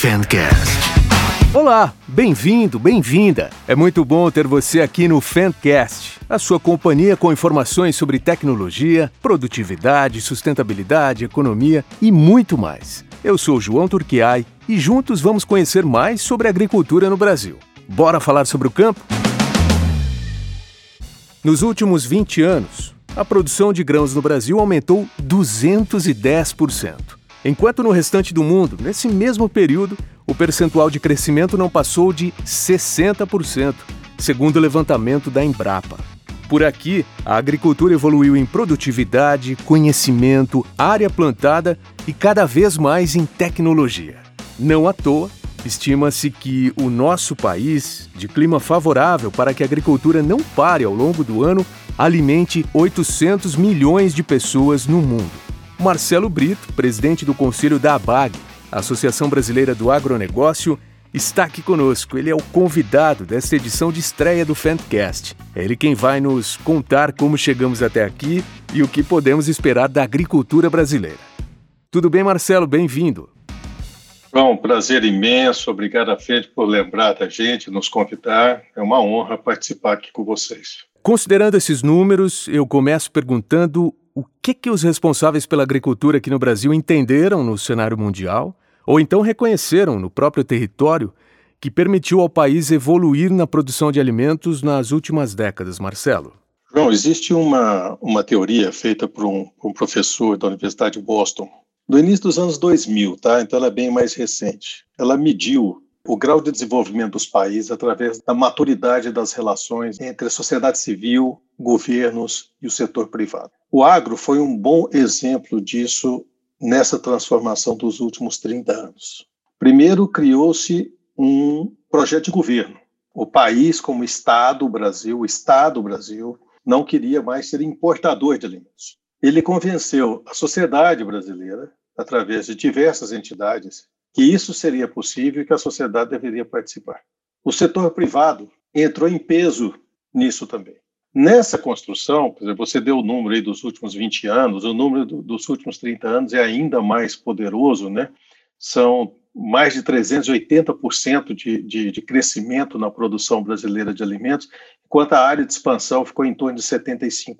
Fancast. Olá, bem-vindo, bem-vinda. É muito bom ter você aqui no Fancast, a sua companhia com informações sobre tecnologia, produtividade, sustentabilidade, economia e muito mais. Eu sou João Turquiai e juntos vamos conhecer mais sobre agricultura no Brasil. Bora falar sobre o campo? Nos últimos 20 anos, a produção de grãos no Brasil aumentou 210%. Enquanto no restante do mundo, nesse mesmo período, o percentual de crescimento não passou de 60%, segundo o levantamento da Embrapa. Por aqui, a agricultura evoluiu em produtividade, conhecimento, área plantada e cada vez mais em tecnologia. Não à toa, estima-se que o nosso país, de clima favorável para que a agricultura não pare ao longo do ano, alimente 800 milhões de pessoas no mundo. Marcelo Brito, presidente do Conselho da ABAG, Associação Brasileira do Agronegócio, está aqui conosco. Ele é o convidado desta edição de estreia do Fantcast. É ele quem vai nos contar como chegamos até aqui e o que podemos esperar da agricultura brasileira. Tudo bem, Marcelo? Bem-vindo. Bom, prazer imenso. Obrigado, Fede, por lembrar da gente, nos convidar. É uma honra participar aqui com vocês. Considerando esses números, eu começo perguntando o que, que os responsáveis pela agricultura aqui no Brasil entenderam no cenário mundial, ou então reconheceram no próprio território, que permitiu ao país evoluir na produção de alimentos nas últimas décadas, Marcelo? João, existe uma, uma teoria feita por um, um professor da Universidade de Boston, do início dos anos 2000, tá? Então ela é bem mais recente. Ela mediu o grau de desenvolvimento dos países através da maturidade das relações entre a sociedade civil, governos e o setor privado. O agro foi um bom exemplo disso nessa transformação dos últimos 30 anos. Primeiro, criou-se um projeto de governo. O país, como Estado, o Brasil, o Estado Brasil, não queria mais ser importador de alimentos. Ele convenceu a sociedade brasileira, através de diversas entidades, que isso seria possível e que a sociedade deveria participar. O setor privado entrou em peso nisso também. Nessa construção, por exemplo, você deu o número aí dos últimos 20 anos, o número do, dos últimos 30 anos é ainda mais poderoso, né? São mais de 380% de, de, de crescimento na produção brasileira de alimentos, enquanto a área de expansão ficou em torno de 75%.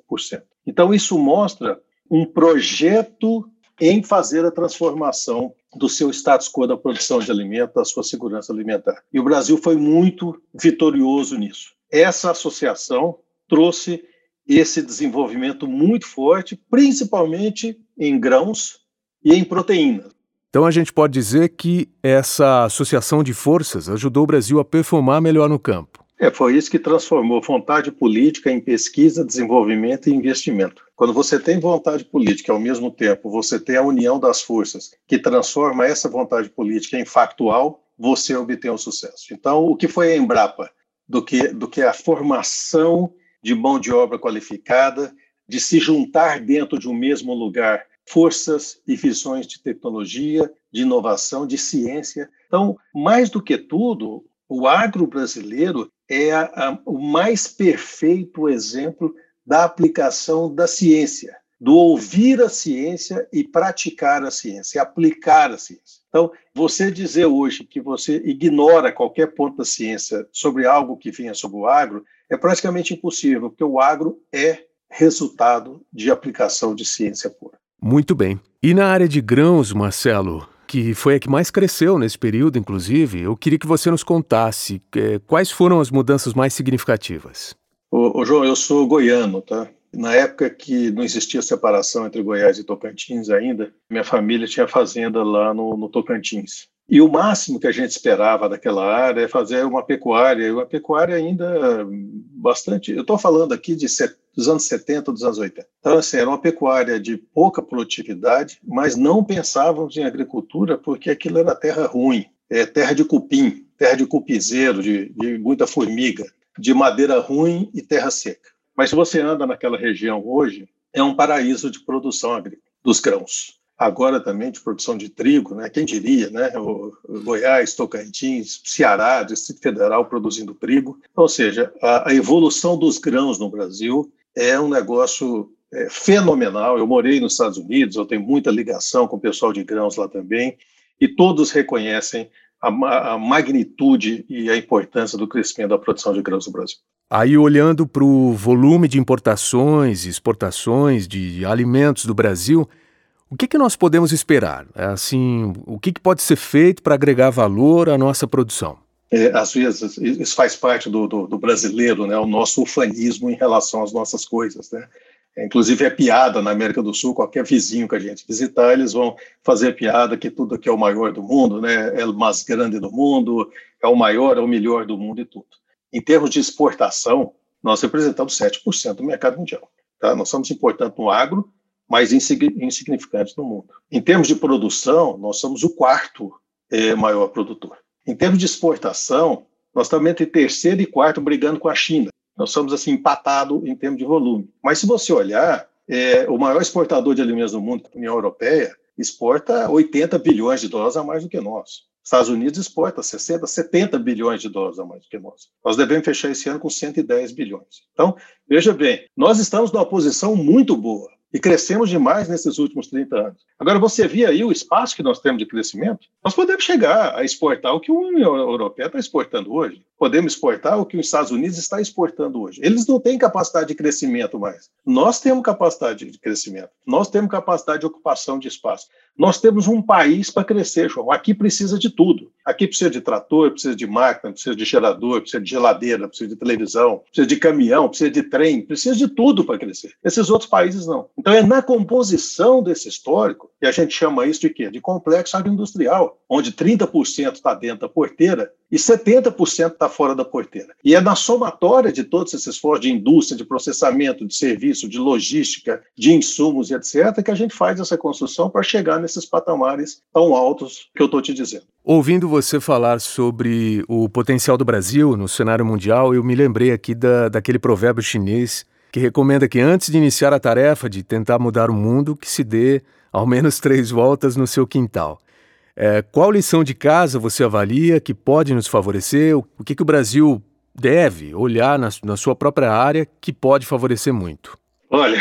Então, isso mostra um projeto em fazer a transformação do seu status quo da produção de alimentos, da sua segurança alimentar. E o Brasil foi muito vitorioso nisso. Essa associação trouxe esse desenvolvimento muito forte, principalmente em grãos e em proteínas. Então a gente pode dizer que essa associação de forças ajudou o Brasil a performar melhor no campo. É, foi isso que transformou vontade política em pesquisa, desenvolvimento e investimento. Quando você tem vontade política, ao mesmo tempo você tem a união das forças que transforma essa vontade política em factual, você obtém o um sucesso. Então, o que foi a Embrapa? Do que, do que a formação de mão de obra qualificada, de se juntar dentro de um mesmo lugar forças e visões de tecnologia, de inovação, de ciência. Então, mais do que tudo, o agro brasileiro é a, a, o mais perfeito exemplo da aplicação da ciência, do ouvir a ciência e praticar a ciência, aplicar a ciência. Então, você dizer hoje que você ignora qualquer ponto da ciência sobre algo que venha sobre o agro é praticamente impossível, porque o agro é resultado de aplicação de ciência pura. Muito bem. E na área de grãos, Marcelo, que foi a que mais cresceu nesse período, inclusive, eu queria que você nos contasse é, quais foram as mudanças mais significativas. Ô, ô, João, eu sou goiano, tá? Na época que não existia separação entre Goiás e Tocantins ainda, minha família tinha fazenda lá no, no Tocantins. E o máximo que a gente esperava daquela área é fazer uma pecuária, uma pecuária ainda bastante. Eu estou falando aqui de dos anos 70, dos anos 80. Então, assim, era uma pecuária de pouca produtividade, mas não pensávamos em agricultura porque aquilo era terra ruim, é terra de cupim, terra de cupizeiro, de, de muita formiga, de madeira ruim e terra seca. Mas se você anda naquela região hoje, é um paraíso de produção agrícola, dos grãos agora também de produção de trigo, né? Quem diria, né? O Goiás, Tocantins, Ceará, Distrito Federal produzindo trigo. Ou seja, a, a evolução dos grãos no Brasil é um negócio é, fenomenal. Eu morei nos Estados Unidos, eu tenho muita ligação com o pessoal de grãos lá também, e todos reconhecem a, a magnitude e a importância do crescimento da produção de grãos no Brasil. Aí, olhando para o volume de importações e exportações de alimentos do Brasil, o que, que nós podemos esperar? Assim, o que, que pode ser feito para agregar valor à nossa produção? É, às vezes, isso faz parte do, do, do, brasileiro, né? o nosso ufanismo em relação às nossas coisas. Né? Inclusive é piada na América do Sul, qualquer vizinho que a gente visitar, eles vão fazer piada que tudo aqui é o maior do mundo, né? é o mais grande do mundo, é o maior, é o melhor do mundo e tudo. Em termos de exportação, nós representamos 7% do mercado mundial. Tá? Nós somos importantes no agro, mas insignificantes no mundo. Em termos de produção, nós somos o quarto é, maior produtor. Em termos de exportação, nós estamos entre terceiro e quarto brigando com a China. Nós somos assim empatados em termos de volume. Mas se você olhar, é, o maior exportador de alimentos do mundo, a União Europeia, exporta 80 bilhões de dólares a mais do que nós. Estados Unidos exporta 60, 70 bilhões de dólares a mais do que nós. Nós devemos fechar esse ano com 110 bilhões. Então, veja bem, nós estamos numa posição muito boa e crescemos demais nesses últimos 30 anos. Agora, você vê aí o espaço que nós temos de crescimento, nós podemos chegar a exportar o que a União Europeia está exportando hoje podemos exportar o que os Estados Unidos está exportando hoje. Eles não têm capacidade de crescimento mais. Nós temos capacidade de crescimento. Nós temos capacidade de ocupação de espaço. Nós temos um país para crescer, João. Aqui precisa de tudo. Aqui precisa de trator, precisa de máquina, precisa de gerador, precisa de geladeira, precisa de televisão, precisa de caminhão, precisa de trem, precisa de tudo para crescer. Esses outros países não. Então é na composição desse histórico que a gente chama isso de quê? De complexo agroindustrial, onde 30% está dentro da porteira e 70% está fora da porteira. E é na somatória de todos esses esforços de indústria, de processamento, de serviço, de logística, de insumos e etc., que a gente faz essa construção para chegar nesses patamares tão altos que eu estou te dizendo. Ouvindo você falar sobre o potencial do Brasil no cenário mundial, eu me lembrei aqui da, daquele provérbio chinês que recomenda que antes de iniciar a tarefa de tentar mudar o mundo, que se dê ao menos três voltas no seu quintal. É, qual lição de casa você avalia que pode nos favorecer? O que, que o Brasil deve olhar na, na sua própria área que pode favorecer muito? Olha,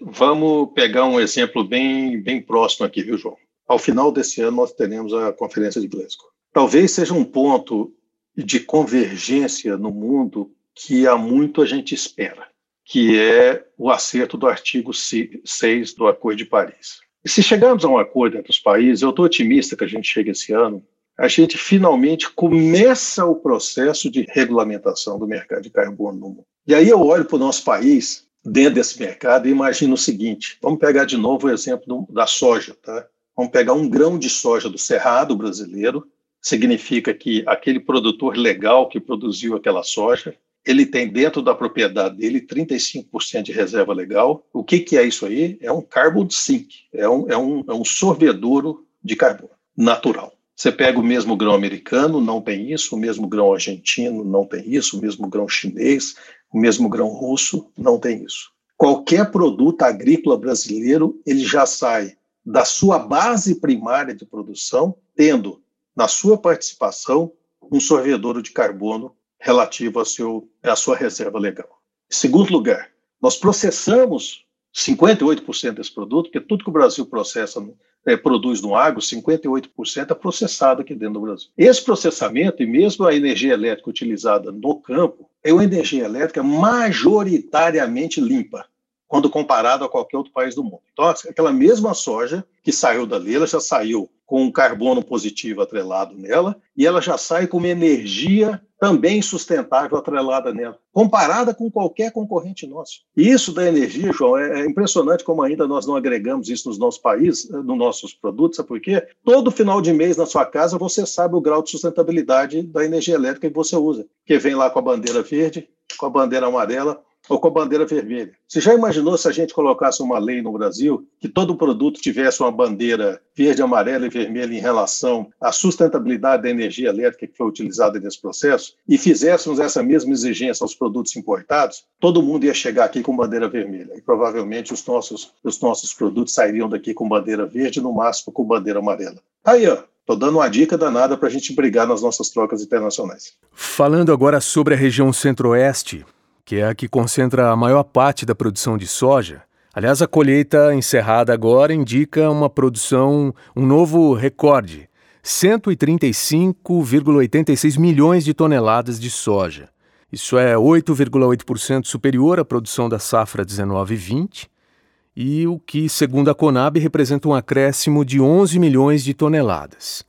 vamos pegar um exemplo bem, bem próximo aqui, viu, João? Ao final desse ano, nós teremos a Conferência de Glasgow. Talvez seja um ponto de convergência no mundo que há muito a gente espera, que é o acerto do artigo 6 do Acordo de Paris. E se chegarmos a um acordo entre os países, eu estou otimista que a gente chegue esse ano, a gente finalmente começa o processo de regulamentação do mercado de carbono no mundo. E aí eu olho para o nosso país, dentro desse mercado, e imagino o seguinte: vamos pegar de novo o exemplo da soja. Tá? Vamos pegar um grão de soja do cerrado brasileiro, significa que aquele produtor legal que produziu aquela soja, ele tem dentro da propriedade dele 35% de reserva legal. O que, que é isso aí? É um carbon sink, é um, é, um, é um sorvedouro de carbono natural. Você pega o mesmo grão americano, não tem isso, o mesmo grão argentino, não tem isso, o mesmo grão chinês, o mesmo grão russo, não tem isso. Qualquer produto agrícola brasileiro, ele já sai da sua base primária de produção, tendo na sua participação um sorvedouro de carbono relativo ao seu, à sua reserva legal. Em segundo lugar, nós processamos 58% desse produto, porque tudo que o Brasil processa, é, produz no agro, 58% é processado aqui dentro do Brasil. Esse processamento, e mesmo a energia elétrica utilizada no campo, é uma energia elétrica majoritariamente limpa quando comparado a qualquer outro país do mundo. Então, aquela mesma soja que saiu dali, ela já saiu com um carbono positivo atrelado nela e ela já sai com uma energia também sustentável atrelada nela, comparada com qualquer concorrente nosso. E isso da energia, João, é, é impressionante como ainda nós não agregamos isso nos nossos países, eh, nos nossos produtos, sabe por quê? Todo final de mês na sua casa você sabe o grau de sustentabilidade da energia elétrica que você usa, que vem lá com a bandeira verde, com a bandeira amarela, ou com a bandeira vermelha. Você já imaginou se a gente colocasse uma lei no Brasil que todo produto tivesse uma bandeira verde, amarela e vermelha em relação à sustentabilidade da energia elétrica que foi utilizada nesse processo e fizéssemos essa mesma exigência aos produtos importados, todo mundo ia chegar aqui com bandeira vermelha e provavelmente os nossos, os nossos produtos sairiam daqui com bandeira verde, no máximo com bandeira amarela. Aí, ó, Estou dando uma dica danada para a gente brigar nas nossas trocas internacionais. Falando agora sobre a região centro-oeste, que é a que concentra a maior parte da produção de soja. Aliás, a colheita encerrada agora indica uma produção, um novo recorde 135,86 milhões de toneladas de soja. Isso é 8,8% superior à produção da safra 19-20 e o que, segundo a Conab, representa um acréscimo de 11 milhões de toneladas.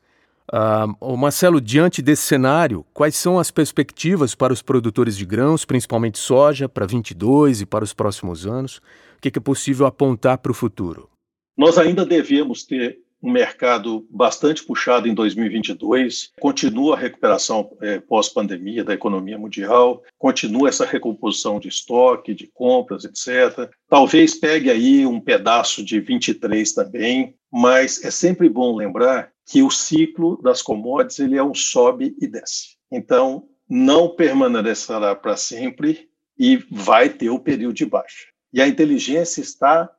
Uh, Marcelo, diante desse cenário, quais são as perspectivas para os produtores de grãos, principalmente soja, para 22 e para os próximos anos? O que é possível apontar para o futuro? Nós ainda devemos ter um mercado bastante puxado em 2022, continua a recuperação é, pós-pandemia da economia mundial, continua essa recomposição de estoque, de compras, etc. Talvez pegue aí um pedaço de 23 também, mas é sempre bom lembrar que o ciclo das commodities ele é um sobe e desce. Então, não permanecerá para sempre e vai ter o período de baixa. E a inteligência está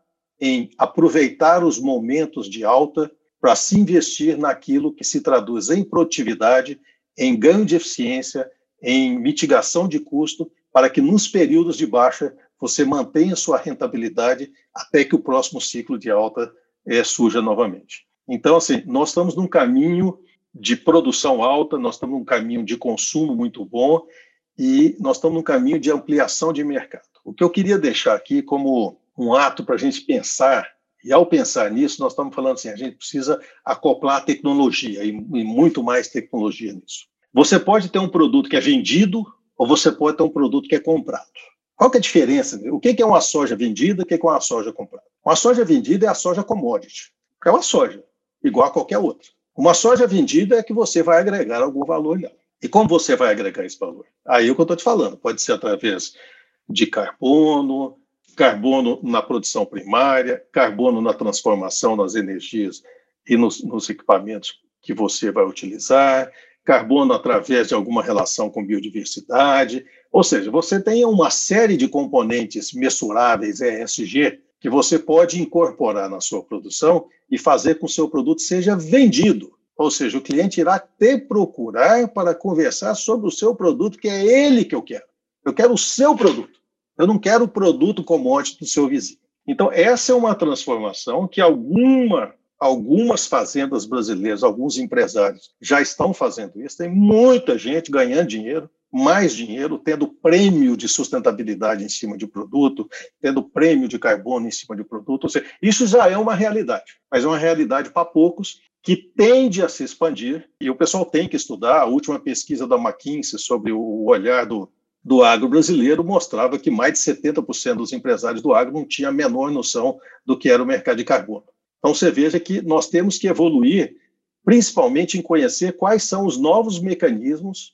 em aproveitar os momentos de alta para se investir naquilo que se traduz em produtividade, em ganho de eficiência, em mitigação de custo, para que nos períodos de baixa você mantenha sua rentabilidade até que o próximo ciclo de alta é, surja novamente. Então, assim, nós estamos num caminho de produção alta, nós estamos num caminho de consumo muito bom e nós estamos num caminho de ampliação de mercado. O que eu queria deixar aqui como um ato para a gente pensar, e ao pensar nisso, nós estamos falando assim, a gente precisa acoplar a tecnologia e, e muito mais tecnologia nisso. Você pode ter um produto que é vendido ou você pode ter um produto que é comprado. Qual que é a diferença? O que é uma soja vendida e o que é uma soja comprada? Uma soja vendida é a soja commodity, é uma soja, igual a qualquer outra. Uma soja vendida é que você vai agregar algum valor nela. E como você vai agregar esse valor? Aí é o que eu estou te falando. Pode ser através de carbono, carbono na produção primária, carbono na transformação das energias e nos, nos equipamentos que você vai utilizar, carbono através de alguma relação com biodiversidade. Ou seja, você tem uma série de componentes mensuráveis ESG que você pode incorporar na sua produção e fazer com que o seu produto seja vendido. Ou seja, o cliente irá te procurar para conversar sobre o seu produto, que é ele que eu quero. Eu quero o seu produto. Eu não quero o produto commodity do seu vizinho. Então, essa é uma transformação que alguma, algumas fazendas brasileiras, alguns empresários já estão fazendo isso. Tem muita gente ganhando dinheiro, mais dinheiro, tendo prêmio de sustentabilidade em cima de produto, tendo prêmio de carbono em cima de produto. Ou seja, isso já é uma realidade, mas é uma realidade para poucos que tende a se expandir, e o pessoal tem que estudar. A última pesquisa da McKinsey sobre o olhar do, do agro brasileiro mostrava que mais de 70% dos empresários do agro não tinham a menor noção do que era o mercado de carbono. Então, você veja que nós temos que evoluir, principalmente em conhecer quais são os novos mecanismos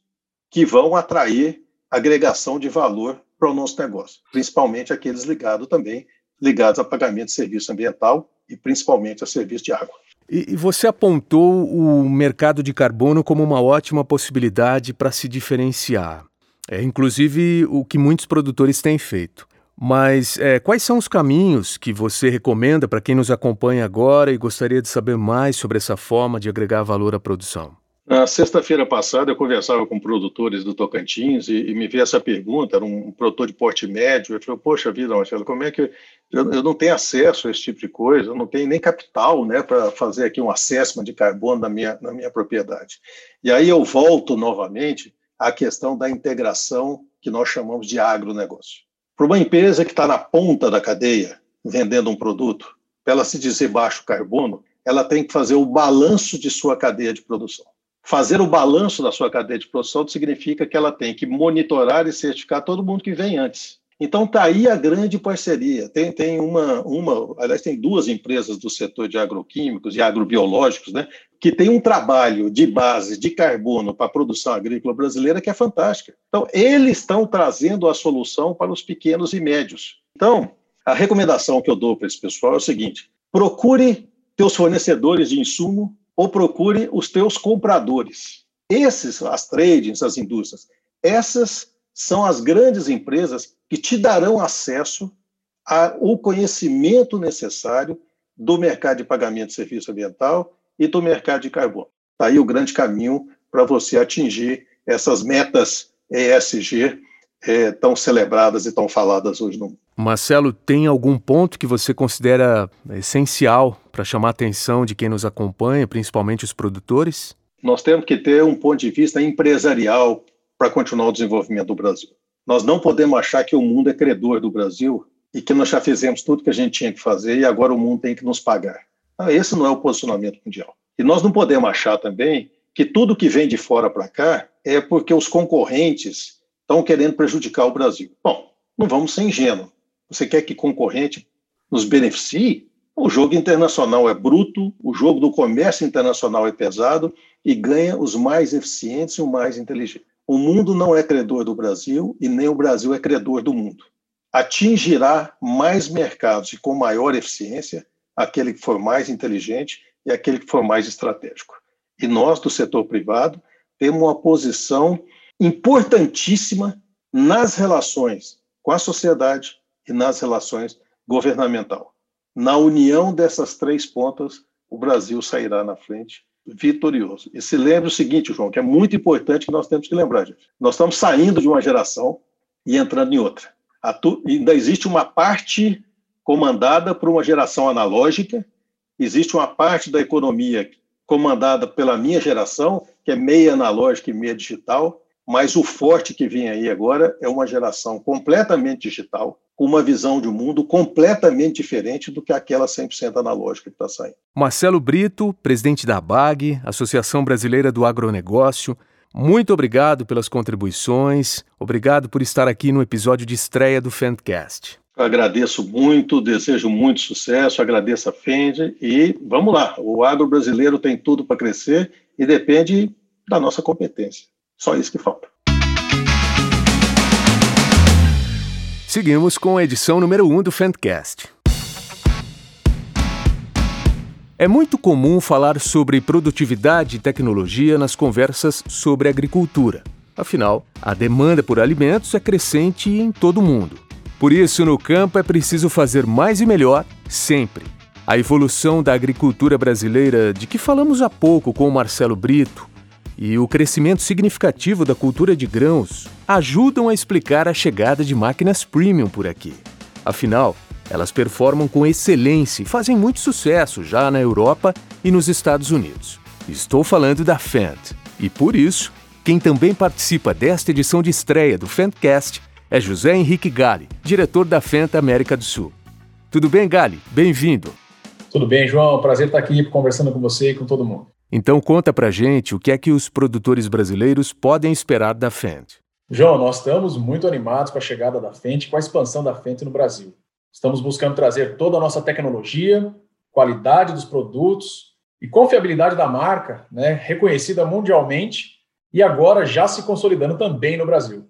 que vão atrair agregação de valor para o nosso negócio, principalmente aqueles ligados também ligados a pagamento de serviço ambiental e principalmente a serviço de água. E, você apontou o mercado de carbono como uma ótima possibilidade para se diferenciar. É inclusive o que muitos produtores têm feito. Mas é, quais são os caminhos que você recomenda para quem nos acompanha agora e gostaria de saber mais sobre essa forma de agregar valor à produção? Na sexta-feira passada, eu conversava com produtores do Tocantins e, e me veio essa pergunta, era um produtor de porte médio, eu falei, poxa vida, Marcelo, como é que eu, eu, não tenho acesso a esse tipo de coisa, eu não tenho nem capital né, para fazer aqui um assessment de carbono na minha, na minha propriedade. E aí eu volto novamente a questão da integração que nós chamamos de agronegócio. Para uma empresa que está na ponta da cadeia, vendendo um produto, para ela se dizer baixo carbono, ela tem que fazer o balanço de sua cadeia de produção. Fazer o balanço da sua cadeia de produção significa que ela tem que monitorar e certificar todo mundo que vem antes. Então está aí a grande parceria. Tem, tem uma, uma, aliás, tem duas empresas do setor de agroquímicos e agrobiológicos, né, que tem um trabalho de base de carbono para a produção agrícola brasileira que é fantástica. Então, eles estão trazendo a solução para os pequenos e médios. Então, a recomendação que eu dou para esse pessoal é o seguinte: procure teus fornecedores de insumo ou procure os teus compradores. Esses, as tradings, as indústrias, essas são as grandes empresas que te darão acesso ao conhecimento necessário do mercado de pagamento de serviço ambiental e do mercado de carbono. Está aí o grande caminho para você atingir essas metas ESG é, tão celebradas e tão faladas hoje no mundo. Marcelo, tem algum ponto que você considera essencial para chamar a atenção de quem nos acompanha, principalmente os produtores? Nós temos que ter um ponto de vista empresarial para continuar o desenvolvimento do Brasil. Nós não podemos achar que o mundo é credor do Brasil e que nós já fizemos tudo que a gente tinha que fazer e agora o mundo tem que nos pagar. esse não é o posicionamento mundial. E nós não podemos achar também que tudo que vem de fora para cá é porque os concorrentes estão querendo prejudicar o Brasil. Bom, não vamos ser ingênuos. Você quer que concorrente nos beneficie? O jogo internacional é bruto, o jogo do comércio internacional é pesado e ganha os mais eficientes e os mais inteligentes. O mundo não é credor do Brasil e nem o Brasil é credor do mundo. Atingirá mais mercados e com maior eficiência aquele que for mais inteligente e aquele que for mais estratégico. E nós, do setor privado, temos uma posição importantíssima nas relações com a sociedade e nas relações governamental. Na união dessas três pontas, o Brasil sairá na frente vitorioso. E se lembre o seguinte, João, que é muito importante que nós temos que lembrar, gente. Nós estamos saindo de uma geração e entrando em outra. Ainda existe uma parte comandada por uma geração analógica, existe uma parte da economia comandada pela minha geração, que é meia analógica e meia digital, mas o forte que vem aí agora é uma geração completamente digital, uma visão de mundo completamente diferente do que aquela 100% analógica que está saindo. Marcelo Brito, presidente da BAG, Associação Brasileira do Agronegócio, muito obrigado pelas contribuições, obrigado por estar aqui no episódio de estreia do Fendcast. Agradeço muito, desejo muito sucesso, agradeço a Fend e vamos lá. O agro brasileiro tem tudo para crescer e depende da nossa competência. Só isso que falta. Seguimos com a edição número 1 um do Fendcast. É muito comum falar sobre produtividade e tecnologia nas conversas sobre agricultura. Afinal, a demanda por alimentos é crescente em todo o mundo. Por isso, no campo é preciso fazer mais e melhor sempre. A evolução da agricultura brasileira, de que falamos há pouco com o Marcelo Brito, e o crescimento significativo da cultura de grãos ajudam a explicar a chegada de máquinas premium por aqui. Afinal, elas performam com excelência e fazem muito sucesso já na Europa e nos Estados Unidos. Estou falando da Fendt. E por isso, quem também participa desta edição de estreia do Fendtcast é José Henrique Gali, diretor da Fendt América do Sul. Tudo bem, Gali? Bem-vindo. Tudo bem, João. Prazer estar aqui conversando com você e com todo mundo. Então conta pra gente o que é que os produtores brasileiros podem esperar da Fendt. João, nós estamos muito animados com a chegada da Fendt, com a expansão da Fendt no Brasil. Estamos buscando trazer toda a nossa tecnologia, qualidade dos produtos e confiabilidade da marca, né, reconhecida mundialmente e agora já se consolidando também no Brasil.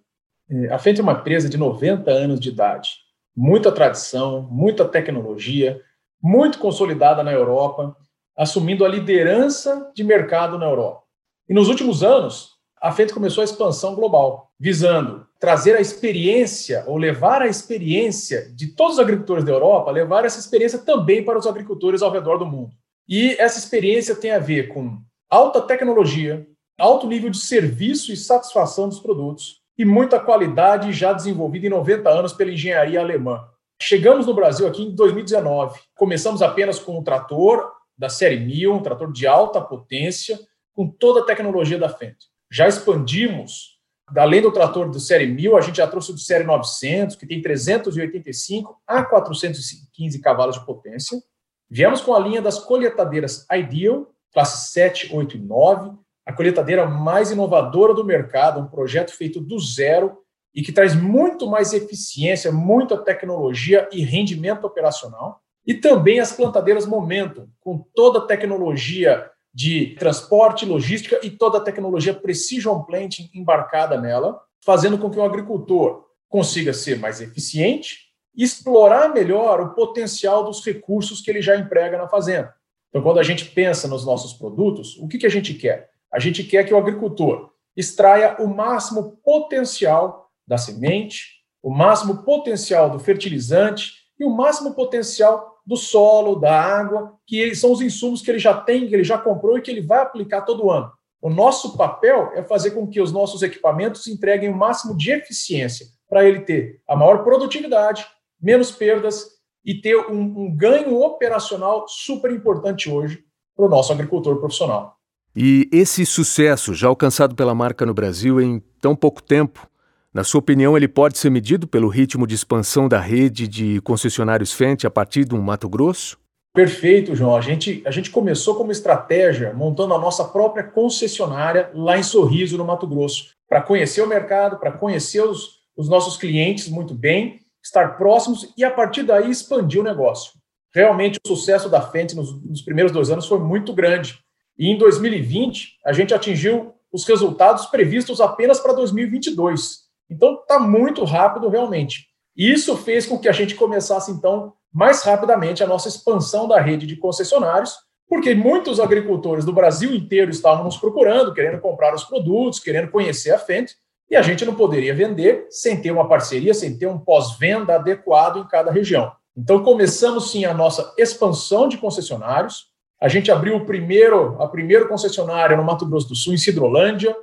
É, a Fendt é uma empresa de 90 anos de idade, muita tradição, muita tecnologia, muito consolidada na Europa assumindo a liderança de mercado na Europa. E nos últimos anos, a Fendt começou a expansão global, visando trazer a experiência ou levar a experiência de todos os agricultores da Europa, levar essa experiência também para os agricultores ao redor do mundo. E essa experiência tem a ver com alta tecnologia, alto nível de serviço e satisfação dos produtos e muita qualidade já desenvolvida em 90 anos pela engenharia alemã. Chegamos no Brasil aqui em 2019. Começamos apenas com o trator, da série 1000, um trator de alta potência, com toda a tecnologia da Fendt. Já expandimos, além do trator do série 1000, a gente já trouxe o do série 900, que tem 385 a 415 cavalos de potência. Viemos com a linha das colheitadeiras Ideal, classe 7, 8 e 9, a colheitadeira mais inovadora do mercado, um projeto feito do zero e que traz muito mais eficiência, muita tecnologia e rendimento operacional. E também as plantadeiras Momentum, com toda a tecnologia de transporte, logística e toda a tecnologia Precision Planting embarcada nela, fazendo com que o agricultor consiga ser mais eficiente e explorar melhor o potencial dos recursos que ele já emprega na fazenda. Então, quando a gente pensa nos nossos produtos, o que, que a gente quer? A gente quer que o agricultor extraia o máximo potencial da semente, o máximo potencial do fertilizante e o máximo potencial do solo, da água, que são os insumos que ele já tem, que ele já comprou e que ele vai aplicar todo ano. O nosso papel é fazer com que os nossos equipamentos entreguem o máximo de eficiência, para ele ter a maior produtividade, menos perdas e ter um, um ganho operacional super importante hoje para o nosso agricultor profissional. E esse sucesso já alcançado pela marca no Brasil em tão pouco tempo, na sua opinião, ele pode ser medido pelo ritmo de expansão da rede de concessionários Fendt a partir do Mato Grosso? Perfeito, João. A gente, a gente começou como estratégia montando a nossa própria concessionária lá em Sorriso, no Mato Grosso, para conhecer o mercado, para conhecer os, os nossos clientes muito bem, estar próximos e a partir daí expandir o negócio. Realmente o sucesso da Fendt nos, nos primeiros dois anos foi muito grande. E em 2020 a gente atingiu os resultados previstos apenas para 2022. Então está muito rápido realmente. Isso fez com que a gente começasse então mais rapidamente a nossa expansão da rede de concessionários, porque muitos agricultores do Brasil inteiro estavam nos procurando, querendo comprar os produtos, querendo conhecer a Fendt, e a gente não poderia vender sem ter uma parceria, sem ter um pós-venda adequado em cada região. Então começamos sim a nossa expansão de concessionários. A gente abriu o primeiro, a primeira concessionária no Mato Grosso do Sul, em Cidrolândia.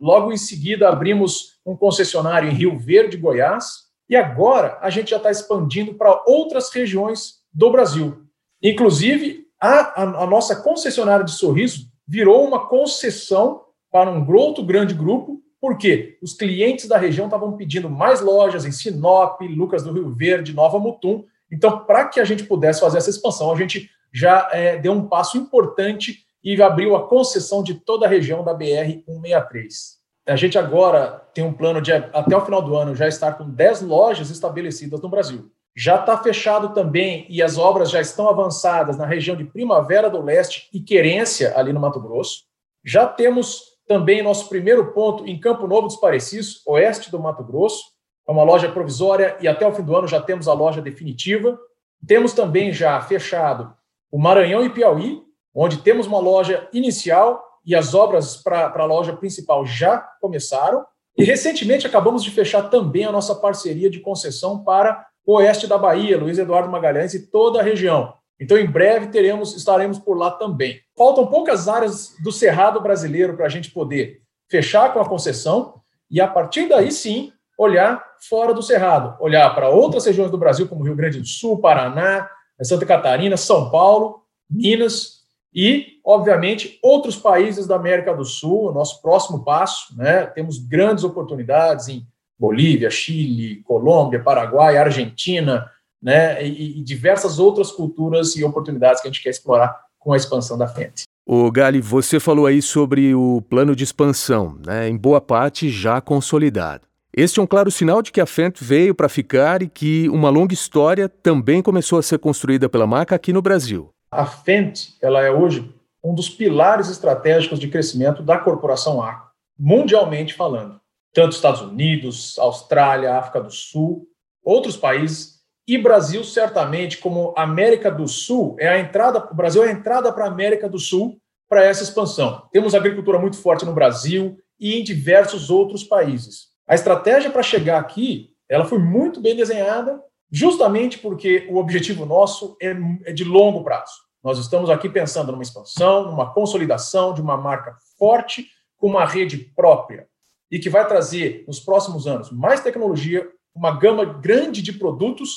Logo em seguida abrimos um concessionário em Rio Verde, Goiás. E agora a gente já está expandindo para outras regiões do Brasil. Inclusive, a, a, a, nossa concessionária de sorriso virou uma concessão para um outro grande grupo, porque os clientes da região estavam pedindo mais lojas em Sinop, Lucas do Rio Verde, Nova Mutum. Então, para que a gente pudesse fazer essa expansão, a gente já é, deu um passo importante e abriu a concessão de toda a região da BR 163. A gente agora tem um plano de, até o final do ano, já estar com 10 lojas estabelecidas no Brasil. Já está fechado também e as obras já estão avançadas na região de Primavera do Leste e Querência, ali no Mato Grosso. Já temos também nosso primeiro ponto em Campo Novo dos Parecis, oeste do Mato Grosso. É uma loja provisória e até o fim do ano já temos a loja definitiva. Temos também já fechado o Maranhão e Piauí, onde temos uma loja inicial e as obras para a loja principal já começaram. E recentemente acabamos de fechar também a nossa parceria de concessão para o oeste da Bahia, Luiz Eduardo Magalhães e toda a região. Então, em breve teremos, estaremos por lá também. Faltam poucas áreas do Cerrado brasileiro para a gente poder fechar com a concessão e, a partir daí sim, olhar fora do Cerrado, olhar para outras regiões do Brasil, como Rio Grande do Sul, Paraná, Santa Catarina, São Paulo, Minas, e, obviamente, outros países da América do Sul, nosso próximo passo, né? Temos grandes oportunidades em Bolívia, Chile, Colômbia, Paraguai, Argentina, né? E, e diversas outras culturas e oportunidades que a gente quer explorar com a expansão da frente. O Gali, você falou aí sobre o plano de expansão, né, em boa parte já consolidado. Este é um claro sinal de que a Fendt veio para ficar e que uma longa história também começou a ser construída pela marca aqui no Brasil. A Fendt ela é hoje um dos pilares estratégicos de crescimento da corporação Arco, mundialmente falando. Tanto Estados Unidos, Austrália, África do Sul, outros países e Brasil certamente como América do Sul é a entrada, o Brasil é a entrada para a América do Sul para essa expansão. Temos agricultura muito forte no Brasil e em diversos outros países. A estratégia para chegar aqui, ela foi muito bem desenhada justamente porque o objetivo nosso é, é de longo prazo. Nós estamos aqui pensando numa expansão, numa consolidação de uma marca forte com uma rede própria e que vai trazer nos próximos anos mais tecnologia, uma gama grande de produtos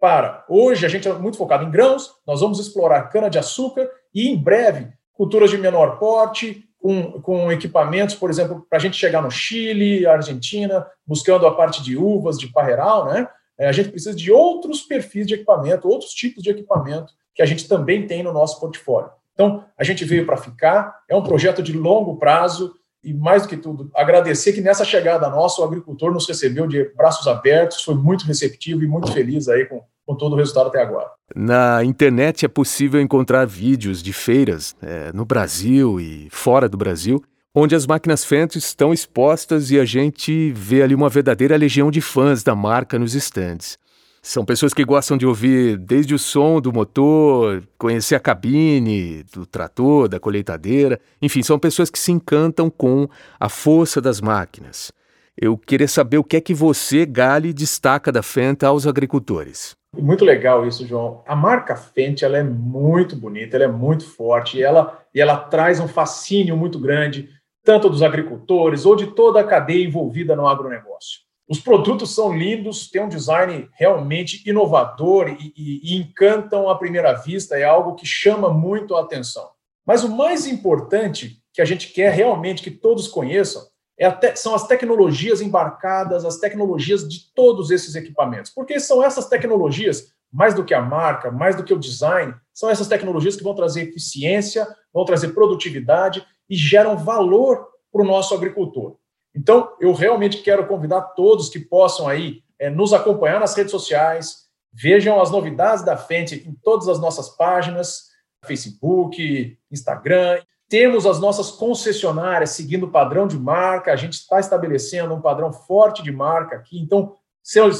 para. Hoje a gente é muito focado em grãos, nós vamos explorar cana-de-açúcar e em breve culturas de menor porte, com, com equipamentos, por exemplo, para a gente chegar no Chile, Argentina, buscando a parte de uvas, de parreiral, né? É, a gente precisa de outros perfis de equipamento, outros tipos de equipamento que a gente também tem no nosso portfólio. Então, a gente veio para ficar, é um projeto de longo prazo e, mais do que tudo, agradecer que nessa chegada nossa, o agricultor nos recebeu de braços abertos, foi muito receptivo e muito feliz aí com, com todo o resultado até agora. Na internet é possível encontrar vídeos de feiras é, no Brasil e fora do Brasil onde as máquinas Fendt estão expostas e a gente vê ali uma verdadeira legião de fãs da marca nos estandes. São pessoas que gostam de ouvir desde o som do motor, conhecer a cabine, do trator, da colheitadeira, enfim, são pessoas que se encantam com a força das máquinas. Eu queria saber o que é que você, Gali, destaca da Fendt aos agricultores. Muito legal isso, João. A marca Fendt ela é muito bonita, ela é muito forte e ela, e ela traz um fascínio muito grande tanto dos agricultores ou de toda a cadeia envolvida no agronegócio. Os produtos são lindos, têm um design realmente inovador e, e, e encantam à primeira vista, é algo que chama muito a atenção. Mas o mais importante que a gente quer realmente que todos conheçam é te, são as tecnologias embarcadas, as tecnologias de todos esses equipamentos. Porque são essas tecnologias, mais do que a marca, mais do que o design, são essas tecnologias que vão trazer eficiência, vão trazer produtividade e geram valor para o nosso agricultor. Então, eu realmente quero convidar todos que possam aí é, nos acompanhar nas redes sociais, vejam as novidades da Fendt em todas as nossas páginas, Facebook, Instagram. Temos as nossas concessionárias seguindo o padrão de marca, a gente está estabelecendo um padrão forte de marca aqui. Então,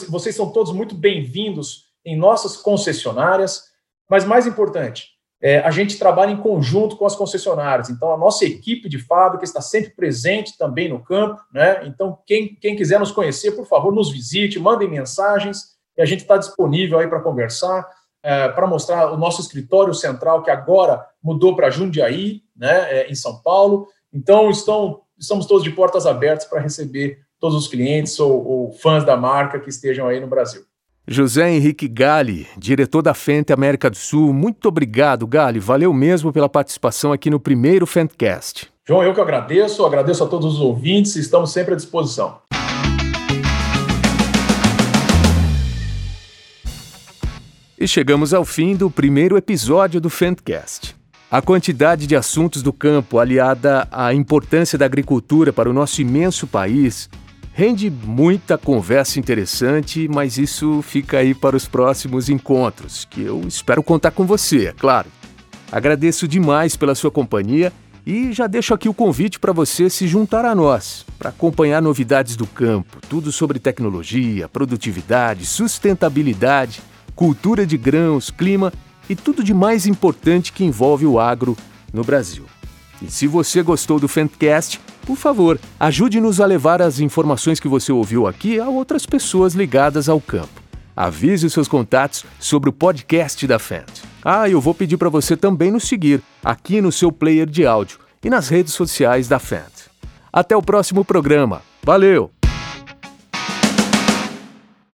vocês são todos muito bem-vindos em nossas concessionárias. Mas mais importante, é, a gente trabalha em conjunto com as concessionárias. Então, a nossa equipe de fábrica está sempre presente também no campo. Né? Então, quem, quem quiser nos conhecer, por favor, nos visite, mandem mensagens e a gente está disponível aí para conversar, é, para mostrar o nosso escritório central, que agora mudou para Jundiaí, né, é, em São Paulo. Então, estão, estamos todos de portas abertas para receber todos os clientes ou, ou fãs da marca que estejam aí no Brasil. José Henrique Gali, diretor da Fente América do Sul, muito obrigado, Gali. Valeu mesmo pela participação aqui no primeiro Fentcast. João, eu que agradeço, agradeço a todos os ouvintes, estamos sempre à disposição. E chegamos ao fim do primeiro episódio do Fentcast. A quantidade de assuntos do campo, aliada à importância da agricultura para o nosso imenso país, Rende muita conversa interessante, mas isso fica aí para os próximos encontros, que eu espero contar com você, é claro. Agradeço demais pela sua companhia e já deixo aqui o convite para você se juntar a nós, para acompanhar novidades do campo, tudo sobre tecnologia, produtividade, sustentabilidade, cultura de grãos, clima e tudo de mais importante que envolve o agro no Brasil. E se você gostou do Fentcast, por favor, ajude-nos a levar as informações que você ouviu aqui a outras pessoas ligadas ao campo. Avise os seus contatos sobre o podcast da Fent. Ah, eu vou pedir para você também nos seguir aqui no seu player de áudio e nas redes sociais da Fent. Até o próximo programa. Valeu!